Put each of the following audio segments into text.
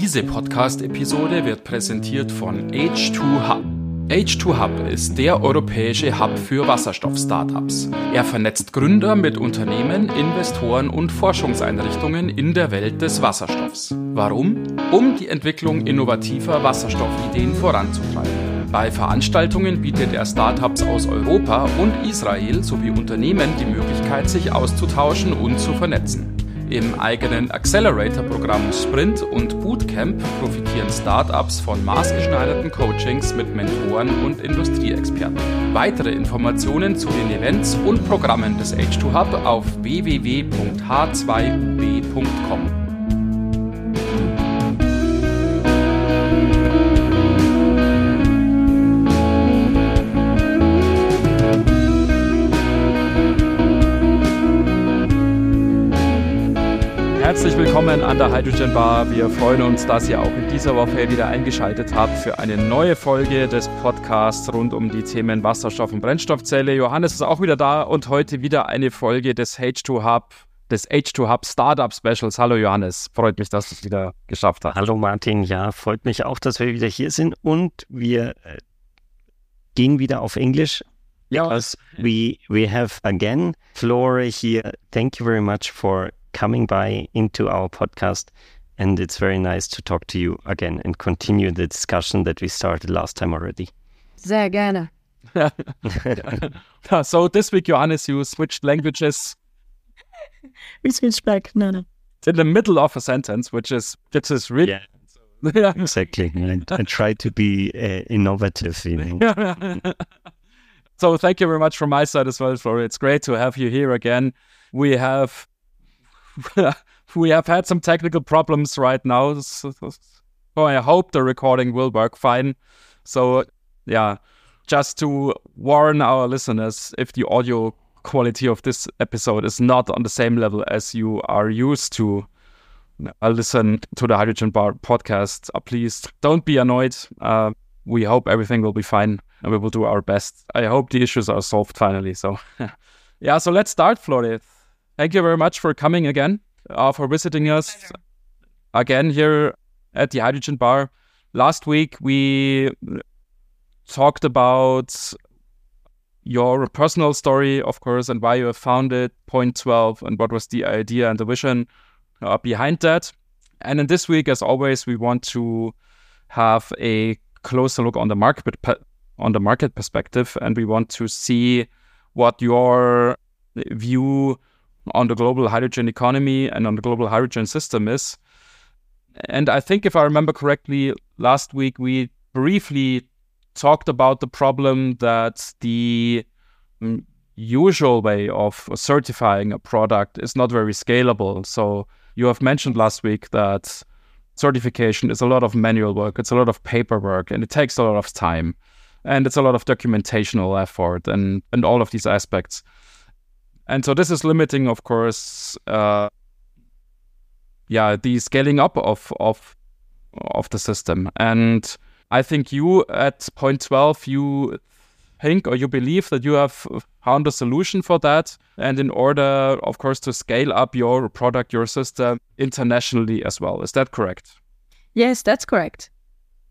Diese Podcast-Episode wird präsentiert von H2Hub. H2Hub ist der europäische Hub für Wasserstoff-Startups. Er vernetzt Gründer mit Unternehmen, Investoren und Forschungseinrichtungen in der Welt des Wasserstoffs. Warum? Um die Entwicklung innovativer Wasserstoffideen voranzutreiben. Bei Veranstaltungen bietet er Startups aus Europa und Israel sowie Unternehmen die Möglichkeit, sich auszutauschen und zu vernetzen. Im eigenen Accelerator-Programm Sprint und Bootcamp profitieren Startups von maßgeschneiderten Coachings mit Mentoren und Industrieexperten. Weitere Informationen zu den Events und Programmen des H2 Hub auf www.h2ub.com. Herzlich willkommen an der Hydrogen Bar. Wir freuen uns, dass ihr auch in dieser Woche wieder eingeschaltet habt für eine neue Folge des Podcasts rund um die Themen Wasserstoff und Brennstoffzelle. Johannes ist auch wieder da und heute wieder eine Folge des H2 Hub, des H2 Hub Startup Specials. Hallo Johannes, freut mich, dass du es wieder geschafft hast. Hallo Martin, ja, freut mich auch, dass wir wieder hier sind und wir äh, gehen wieder auf Englisch. Ja. Because we, we have again Flore here. Thank you very much for coming by into our podcast. And it's very nice to talk to you again and continue the discussion that we started last time already. Sehr gerne. so this week, Johannes, you switched languages. we switched back. No, no. In the middle of a sentence, which is which is really yeah. yeah. Exactly. And I try to be uh, innovative, you know. so thank you very much from my side as well, Flore. It's great to have you here again. We have we have had some technical problems right now. So, I hope the recording will work fine. So, yeah, just to warn our listeners, if the audio quality of this episode is not on the same level as you are used to uh, listen to the Hydrogen Bar podcast, uh, please don't be annoyed. Uh, we hope everything will be fine and we will do our best. I hope the issues are solved finally. So, yeah, so let's start, Florian. Thank you very much for coming again, uh, for visiting us again here at the Hydrogen Bar. Last week we talked about your personal story, of course, and why you have founded Point Twelve and what was the idea and the vision uh, behind that. And in this week, as always, we want to have a closer look on the market on the market perspective, and we want to see what your view on the global hydrogen economy and on the global hydrogen system is. And I think, if I remember correctly, last week we briefly talked about the problem that the um, usual way of certifying a product is not very scalable. So, you have mentioned last week that certification is a lot of manual work, it's a lot of paperwork, and it takes a lot of time. And it's a lot of documentational effort and, and all of these aspects. And so this is limiting, of course, uh, yeah, the scaling up of of of the system. And I think you at point twelve, you think or you believe that you have found a solution for that. And in order, of course, to scale up your product, your system internationally as well. Is that correct? Yes, that's correct.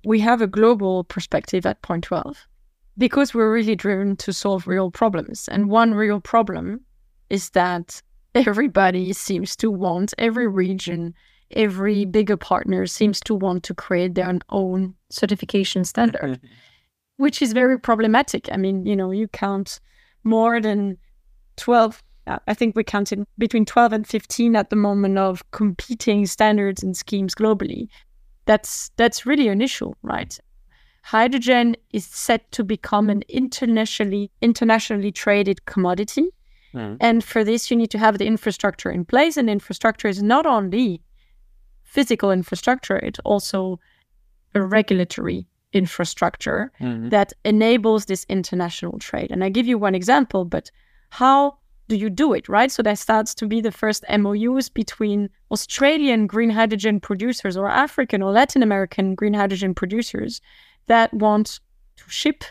We have a global perspective at Point Twelve because we're really driven to solve real problems. And one real problem is that everybody seems to want, every region, every bigger partner seems to want to create their own certification standard, which is very problematic. I mean, you know, you count more than 12, uh, I think we counted between 12 and 15 at the moment of competing standards and schemes globally. That's that's really an issue, right? Hydrogen is set to become an internationally internationally traded commodity Mm. And for this, you need to have the infrastructure in place. And infrastructure is not only physical infrastructure, it's also a regulatory infrastructure mm-hmm. that enables this international trade. And I give you one example, but how do you do it, right? So there starts to be the first MOUs between Australian green hydrogen producers or African or Latin American green hydrogen producers that want to ship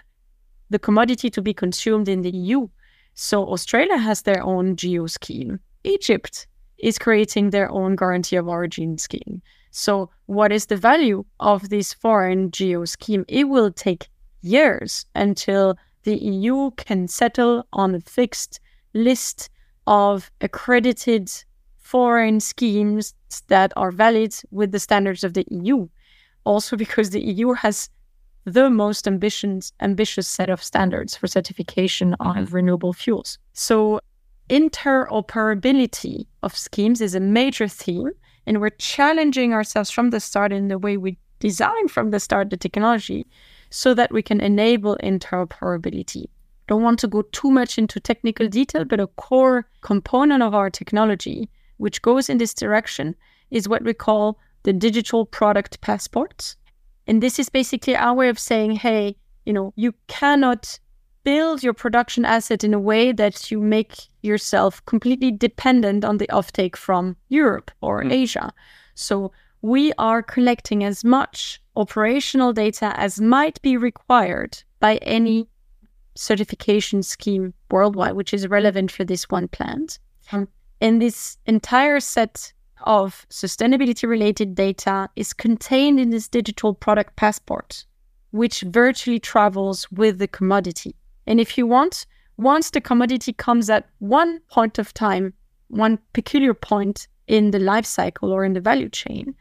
the commodity to be consumed in the EU so Australia has their own GO scheme. Egypt is creating their own guarantee of origin scheme. So, what is the value of this foreign GO scheme? It will take years until the EU can settle on a fixed list of accredited foreign schemes that are valid with the standards of the EU. Also, because the EU has the most ambitious, ambitious set of standards for certification of renewable fuels. So, interoperability of schemes is a major theme, and we're challenging ourselves from the start in the way we design from the start the technology so that we can enable interoperability. Don't want to go too much into technical detail, but a core component of our technology, which goes in this direction, is what we call the digital product passports. And this is basically our way of saying, hey, you know, you cannot build your production asset in a way that you make yourself completely dependent on the offtake from Europe or mm. Asia. So we are collecting as much operational data as might be required by any certification scheme worldwide, which is relevant for this one plant. Um, and this entire set of sustainability related data is contained in this digital product passport, which virtually travels with the commodity. And if you want, once the commodity comes at one point of time, one peculiar point in the life cycle or in the value chain,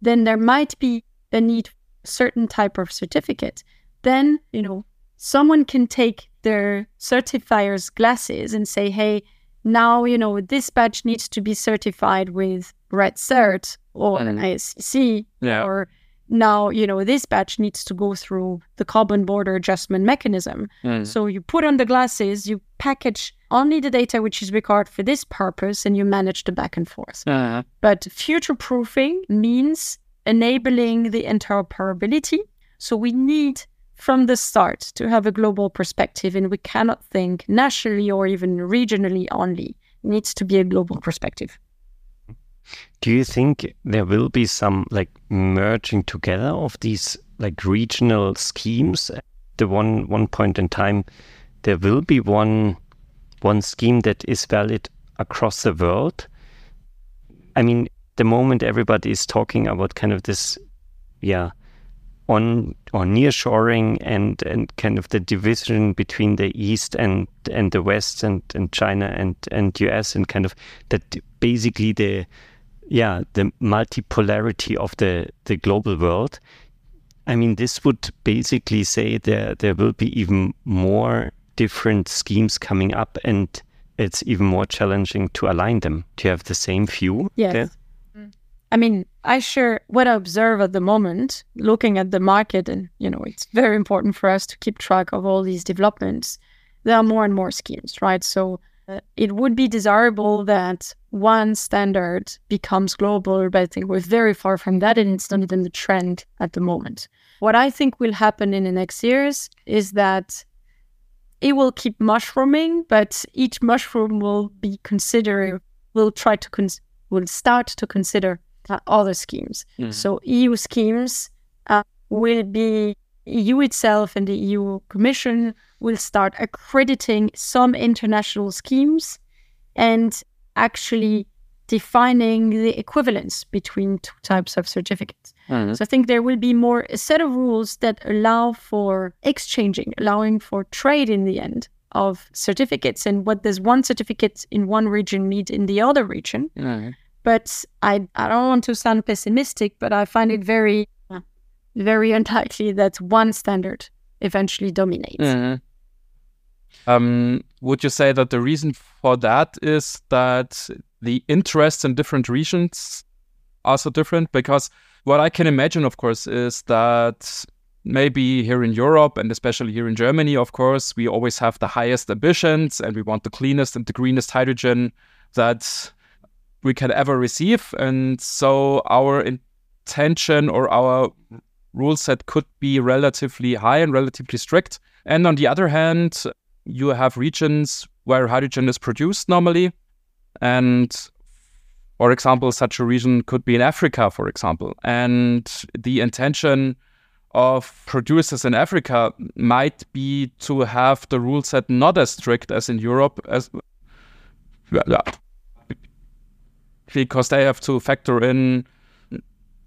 then there might be a need for a certain type of certificate. Then, you know, someone can take their certifier's glasses and say, hey, now, you know, this batch needs to be certified with REDcert or an ISCC yeah. or now you know this batch needs to go through the carbon border adjustment mechanism mm. so you put on the glasses you package only the data which is required for this purpose and you manage the back and forth uh-huh. but future proofing means enabling the interoperability so we need from the start to have a global perspective and we cannot think nationally or even regionally only it needs to be a global perspective do you think there will be some like merging together of these like regional schemes? The one one point in time, there will be one one scheme that is valid across the world. I mean, the moment everybody is talking about kind of this, yeah, on or nearshoring and and kind of the division between the east and and the west and and China and and US and kind of that basically the yeah, the multipolarity of the, the global world. I mean, this would basically say there there will be even more different schemes coming up, and it's even more challenging to align them. Do you have the same view? Yes. There? Mm. I mean, I share what I observe at the moment, looking at the market, and you know, it's very important for us to keep track of all these developments. There are more and more schemes, right? So uh, it would be desirable that one standard becomes global, but I think we're very far from that, and it's not even the trend at the moment. What I think will happen in the next years is that it will keep mushrooming, but each mushroom will be considered, will try to, cons- will start to consider other schemes. Mm. So EU schemes uh, will be EU itself and the EU Commission will start accrediting some international schemes and actually defining the equivalence between two types of certificates. Mm-hmm. So I think there will be more a set of rules that allow for exchanging, allowing for trade in the end of certificates and what does one certificate in one region need in the other region. Mm-hmm. But I I don't want to sound pessimistic, but I find it very very unlikely that one standard eventually dominates. Mm-hmm. Um, would you say that the reason for that is that the interests in different regions are so different? Because what I can imagine, of course, is that maybe here in Europe and especially here in Germany, of course, we always have the highest ambitions and we want the cleanest and the greenest hydrogen that we can ever receive. And so our intention or our rule set could be relatively high and relatively strict. And on the other hand, you have regions where hydrogen is produced normally. And for example, such a region could be in Africa, for example. And the intention of producers in Africa might be to have the rule set not as strict as in Europe as because they have to factor in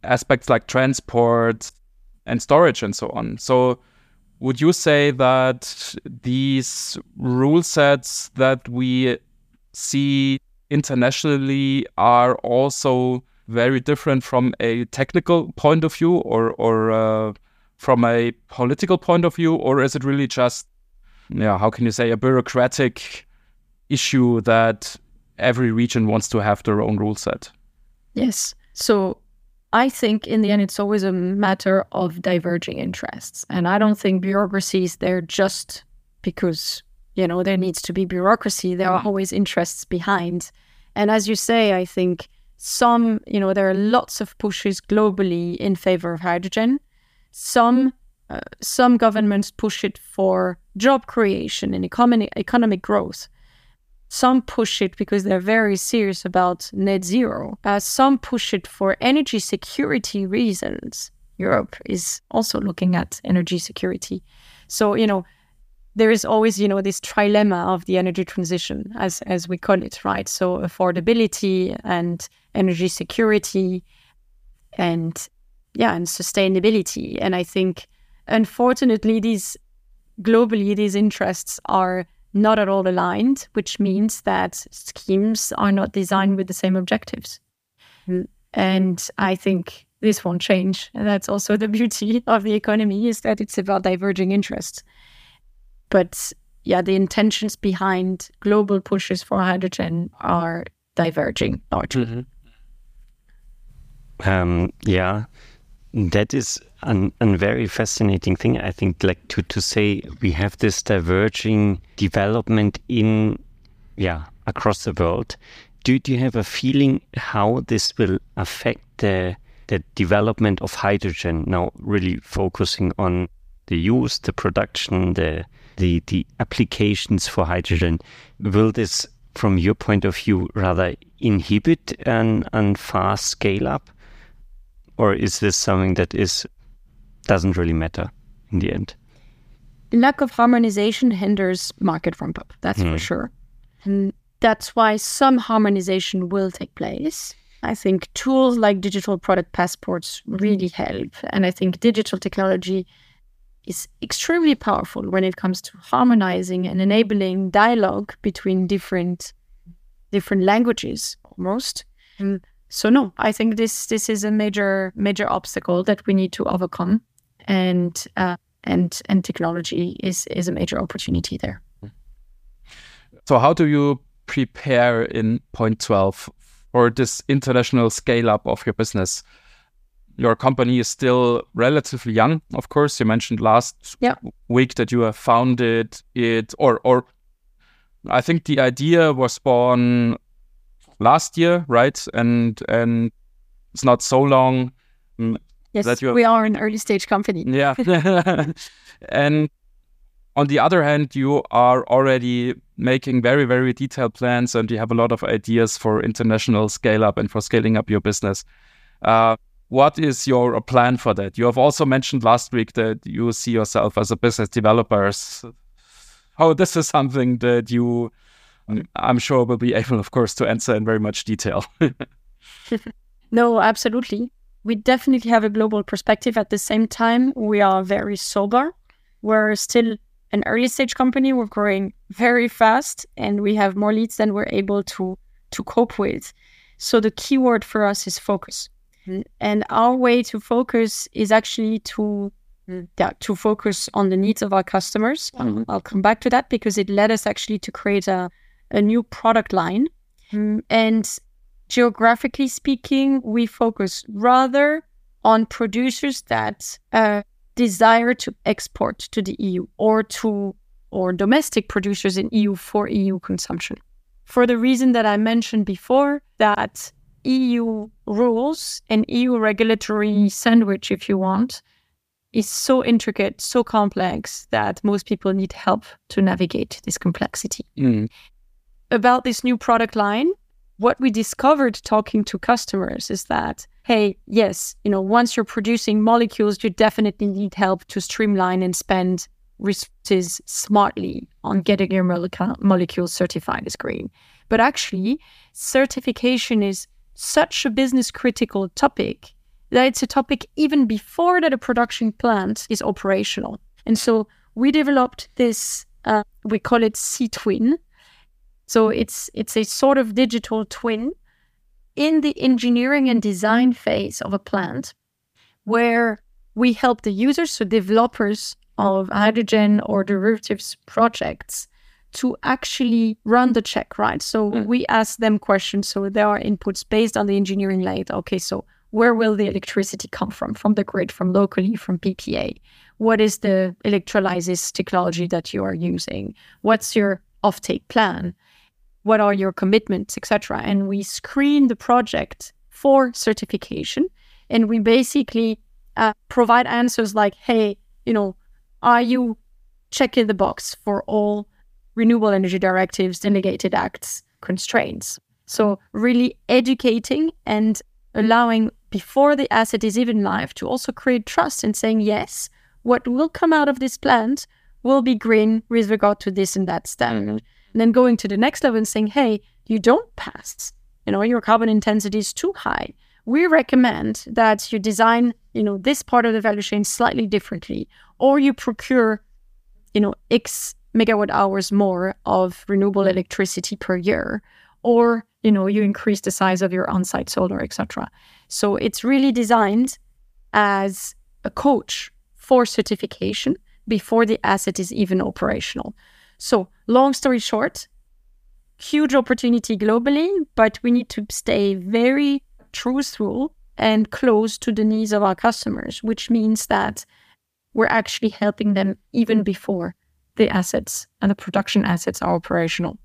aspects like transport and storage and so on. So, would you say that these rule sets that we see internationally are also very different from a technical point of view or or uh, from a political point of view, or is it really just yeah, how can you say a bureaucratic issue that every region wants to have their own rule set? Yes. So I think in the end, it's always a matter of diverging interests. And I don't think bureaucracy is there just because, you know, there needs to be bureaucracy. There are always interests behind. And as you say, I think some, you know, there are lots of pushes globally in favor of hydrogen. Some uh, some governments push it for job creation and economic economic growth. Some push it because they're very serious about net zero. Uh, some push it for energy security reasons. Europe is also looking at energy security. So, you know, there is always, you know, this trilemma of the energy transition, as, as we call it, right? So, affordability and energy security and, yeah, and sustainability. And I think, unfortunately, these globally, these interests are not at all aligned, which means that schemes are not designed with the same objectives. And I think this won't change. And that's also the beauty of the economy is that it's about diverging interests. But yeah, the intentions behind global pushes for hydrogen are diverging largely. Mm-hmm. Um, yeah, that is an, a very fascinating thing. I think, like to to say we have this diverging development in, yeah, across the world. Do, do you have a feeling how this will affect the the development of hydrogen? Now, really focusing on the use, the production, the the the applications for hydrogen. Will this, from your point of view, rather inhibit an, an fast scale up? Or is this something that is doesn't really matter in the end? Lack of harmonization hinders market ramp up. That's mm. for sure. And that's why some harmonization will take place. I think tools like digital product passports really help. And I think digital technology is extremely powerful when it comes to harmonizing and enabling dialogue between different different languages almost. And so no, I think this this is a major major obstacle that we need to overcome, and uh, and and technology is is a major opportunity there. So how do you prepare in point twelve for this international scale up of your business? Your company is still relatively young, of course. You mentioned last yeah. week that you have founded it, or or I think the idea was born last year, right? And and it's not so long. Mm, yes, that we are an early stage company. Yeah, and on the other hand, you are already making very very detailed plans, and you have a lot of ideas for international scale up and for scaling up your business. Uh, what is your plan for that? You have also mentioned last week that you see yourself as a business developer. Oh, this is something that you I'm sure we'll be able, of course, to answer in very much detail. no, absolutely. We definitely have a global perspective. At the same time, we are very sober. We're still an early stage company. We're growing very fast, and we have more leads than we're able to to cope with. So the key word for us is focus. And our way to focus is actually to yeah, to focus on the needs of our customers. Mm-hmm. I'll come back to that because it led us actually to create a a new product line. Mm, and geographically speaking, we focus rather on producers that uh, desire to export to the EU or to or domestic producers in EU for EU consumption. For the reason that I mentioned before, that EU rules and EU regulatory sandwich, if you want, is so intricate, so complex that most people need help to navigate this complexity. Mm about this new product line, what we discovered talking to customers is that, hey, yes, you know, once you're producing molecules, you definitely need help to streamline and spend resources smartly on getting your molecules certified as green. But actually, certification is such a business critical topic that it's a topic even before that a production plant is operational. And so we developed this, uh, we call it C-Twin. So it's it's a sort of digital twin in the engineering and design phase of a plant where we help the users, so developers of hydrogen or derivatives projects, to actually run the check, right? So mm. we ask them questions. So there are inputs based on the engineering layer. Okay, so where will the electricity come from? From the grid, from locally, from PPA? What is the electrolysis technology that you are using? What's your offtake plan? What are your commitments, etc.? And we screen the project for certification, and we basically uh, provide answers like, "Hey, you know, are you checking the box for all renewable energy directives, delegated acts, constraints?" So really educating and allowing before the asset is even live to also create trust and saying, yes, what will come out of this plant will be green with regard to this and that standard. Mm-hmm. And then going to the next level and saying, hey, you don't pass. You know, your carbon intensity is too high. We recommend that you design, you know, this part of the value chain slightly differently, or you procure, you know, X megawatt hours more of renewable mm. electricity per year, or you know you increase the size of your on-site solar etc so it's really designed as a coach for certification before the asset is even operational so long story short huge opportunity globally but we need to stay very truthful and close to the needs of our customers which means that we're actually helping them even before the assets and the production assets are operational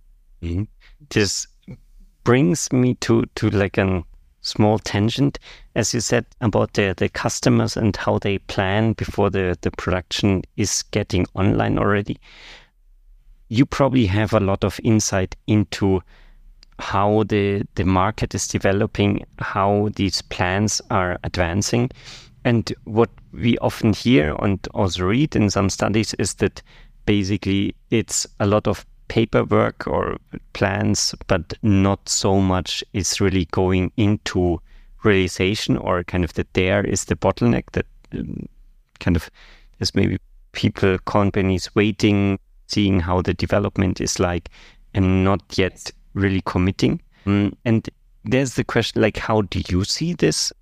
mm-hmm. this brings me to to like a small tangent, as you said about the the customers and how they plan before the the production is getting online already. You probably have a lot of insight into how the the market is developing, how these plans are advancing. And what we often hear and also read in some studies is that basically it's a lot of paperwork or plans, but not so much is really going into realization or kind of that there is the bottleneck that um, kind of there's maybe people, companies waiting, seeing how the development is like, and not yet really committing. Um, and there's the question like, how do you see this?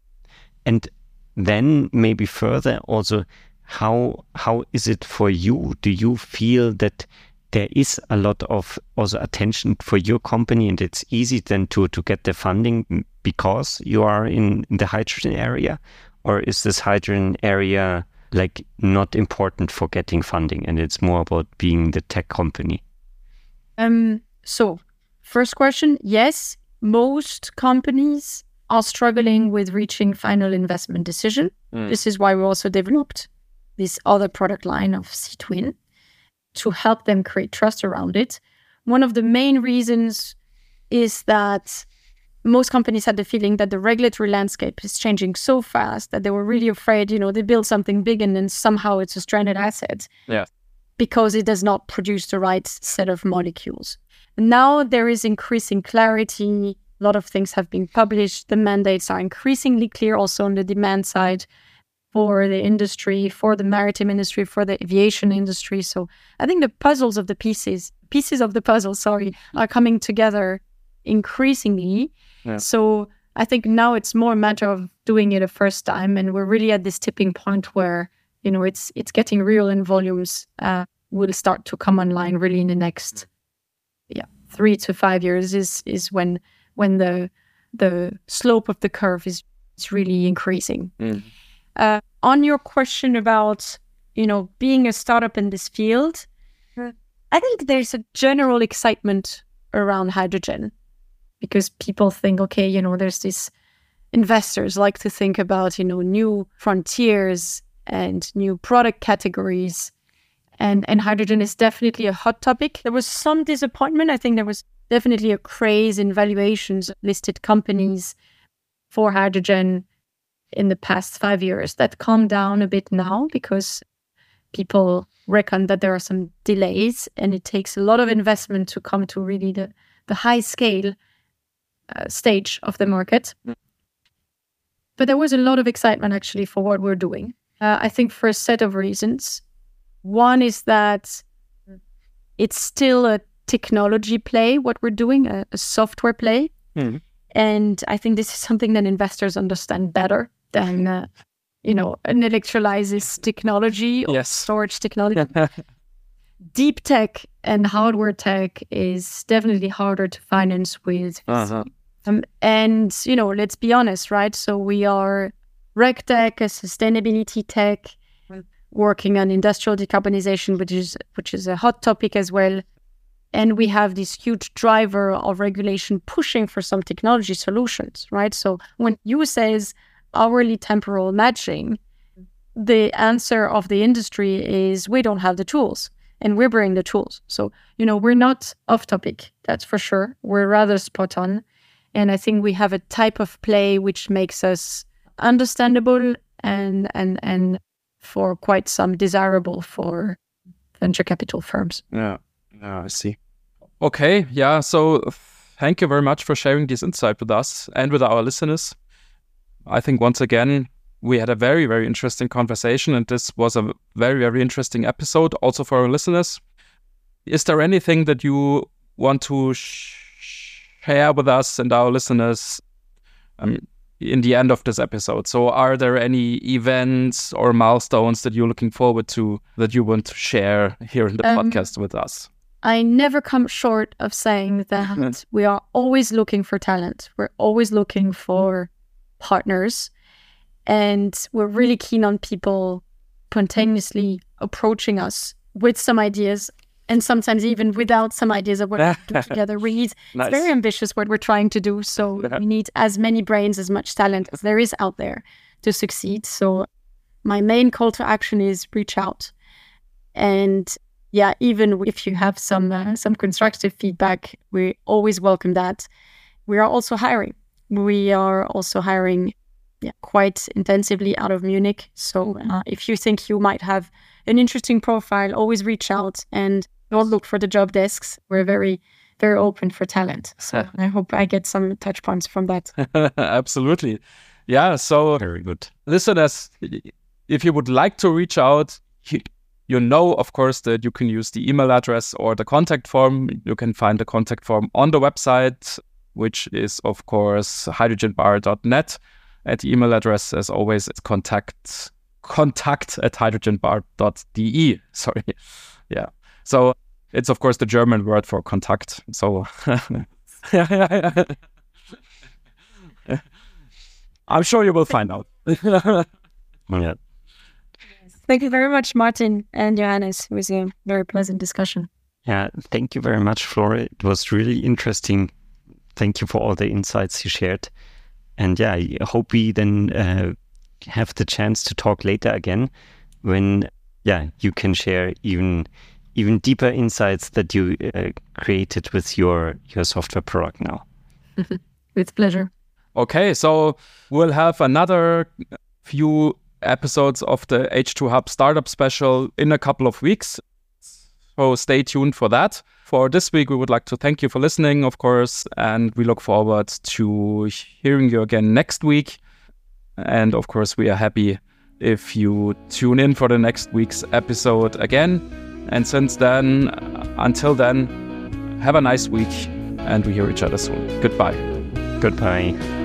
And then maybe further also, how how is it for you? Do you feel that there is a lot of also attention for your company and it's easy then to to get the funding because you are in the hydrogen area or is this hydrogen area like not important for getting funding and it's more about being the tech company um so first question yes most companies are struggling with reaching final investment decision mm. this is why we also developed this other product line of c-twin to help them create trust around it. One of the main reasons is that most companies had the feeling that the regulatory landscape is changing so fast that they were really afraid, you know, they build something big and then somehow it's a stranded asset. Yeah. Because it does not produce the right set of molecules. Now there is increasing clarity. A lot of things have been published. The mandates are increasingly clear also on the demand side for the industry, for the maritime industry, for the aviation industry. So I think the puzzles of the pieces, pieces of the puzzle, sorry, are coming together increasingly. Yeah. So I think now it's more a matter of doing it a first time, and we're really at this tipping point where you know it's it's getting real and volumes. Uh, will start to come online really in the next yeah three to five years is is when when the the slope of the curve is is really increasing. Mm. Uh, on your question about, you know, being a startup in this field, I think there's a general excitement around hydrogen because people think, okay, you know, there's this investors like to think about, you know, new frontiers and new product categories. And and hydrogen is definitely a hot topic. There was some disappointment. I think there was definitely a craze in valuations of listed companies for hydrogen in the past five years. That calmed down a bit now because people reckon that there are some delays and it takes a lot of investment to come to really the, the high scale. Uh, stage of the market. But there was a lot of excitement actually for what we're doing. Uh, I think for a set of reasons. One is that it's still a technology play, what we're doing, a, a software play. Mm. And I think this is something that investors understand better than, uh, you know, an electrolysis technology or yes. storage technology. Deep tech and hardware tech is definitely harder to finance with. Uh-huh. Um, and, you know, let's be honest, right? So we are RegTech, a sustainability tech, working on industrial decarbonization, which is which is a hot topic as well. And we have this huge driver of regulation pushing for some technology solutions, right? So when you says hourly temporal matching, the answer of the industry is we don't have the tools and we're bringing the tools. So, you know, we're not off topic, that's for sure. We're rather spot on. And I think we have a type of play which makes us understandable and and and for quite some desirable for venture capital firms. Yeah, yeah, I see. Okay, yeah. So thank you very much for sharing this insight with us and with our listeners. I think once again we had a very very interesting conversation, and this was a very very interesting episode also for our listeners. Is there anything that you want to share with us and our listeners? Um, in the end of this episode. So, are there any events or milestones that you're looking forward to that you want to share here in the um, podcast with us? I never come short of saying that we are always looking for talent. We're always looking for partners. And we're mm-hmm. really keen on people spontaneously mm-hmm. approaching us with some ideas and sometimes even mm-hmm. without some ideas of what we do together. We need nice. it's very ambitious what we're trying to do. So we need as many brains, as much talent as there is out there to succeed. So my main call to action is reach out. And yeah, even if you have some uh, some constructive feedback, we always welcome that. We are also hiring. We are also hiring yeah, quite intensively out of Munich. So uh, if you think you might have an interesting profile, always reach out and don't look for the job desks. We're very, very open for talent. So I hope I get some touch points from that. Absolutely. Yeah. So very good. Listeners, if you would like to reach out, you, you know, of course, that you can use the email address or the contact form. You can find the contact form on the website, which is, of course, hydrogenbar.net. At the email address, as always, it's contact contact at hydrogenbar.de. Sorry. Yeah. So it's of course the German word for contact. So I'm sure you will find out. yeah. Thank you very much, Martin and Johannes. It was a very pleasant discussion. Yeah, thank you very much, Flore. It was really interesting. Thank you for all the insights you shared. And yeah, I hope we then uh, have the chance to talk later again when yeah you can share even even deeper insights that you uh, created with your your software product now. with pleasure. Okay, so we'll have another few episodes of the H2 Hub Startup Special in a couple of weeks. So stay tuned for that. For this week, we would like to thank you for listening, of course, and we look forward to hearing you again next week. And of course, we are happy if you tune in for the next week's episode again. And since then, until then, have a nice week and we hear each other soon. Goodbye. Goodbye.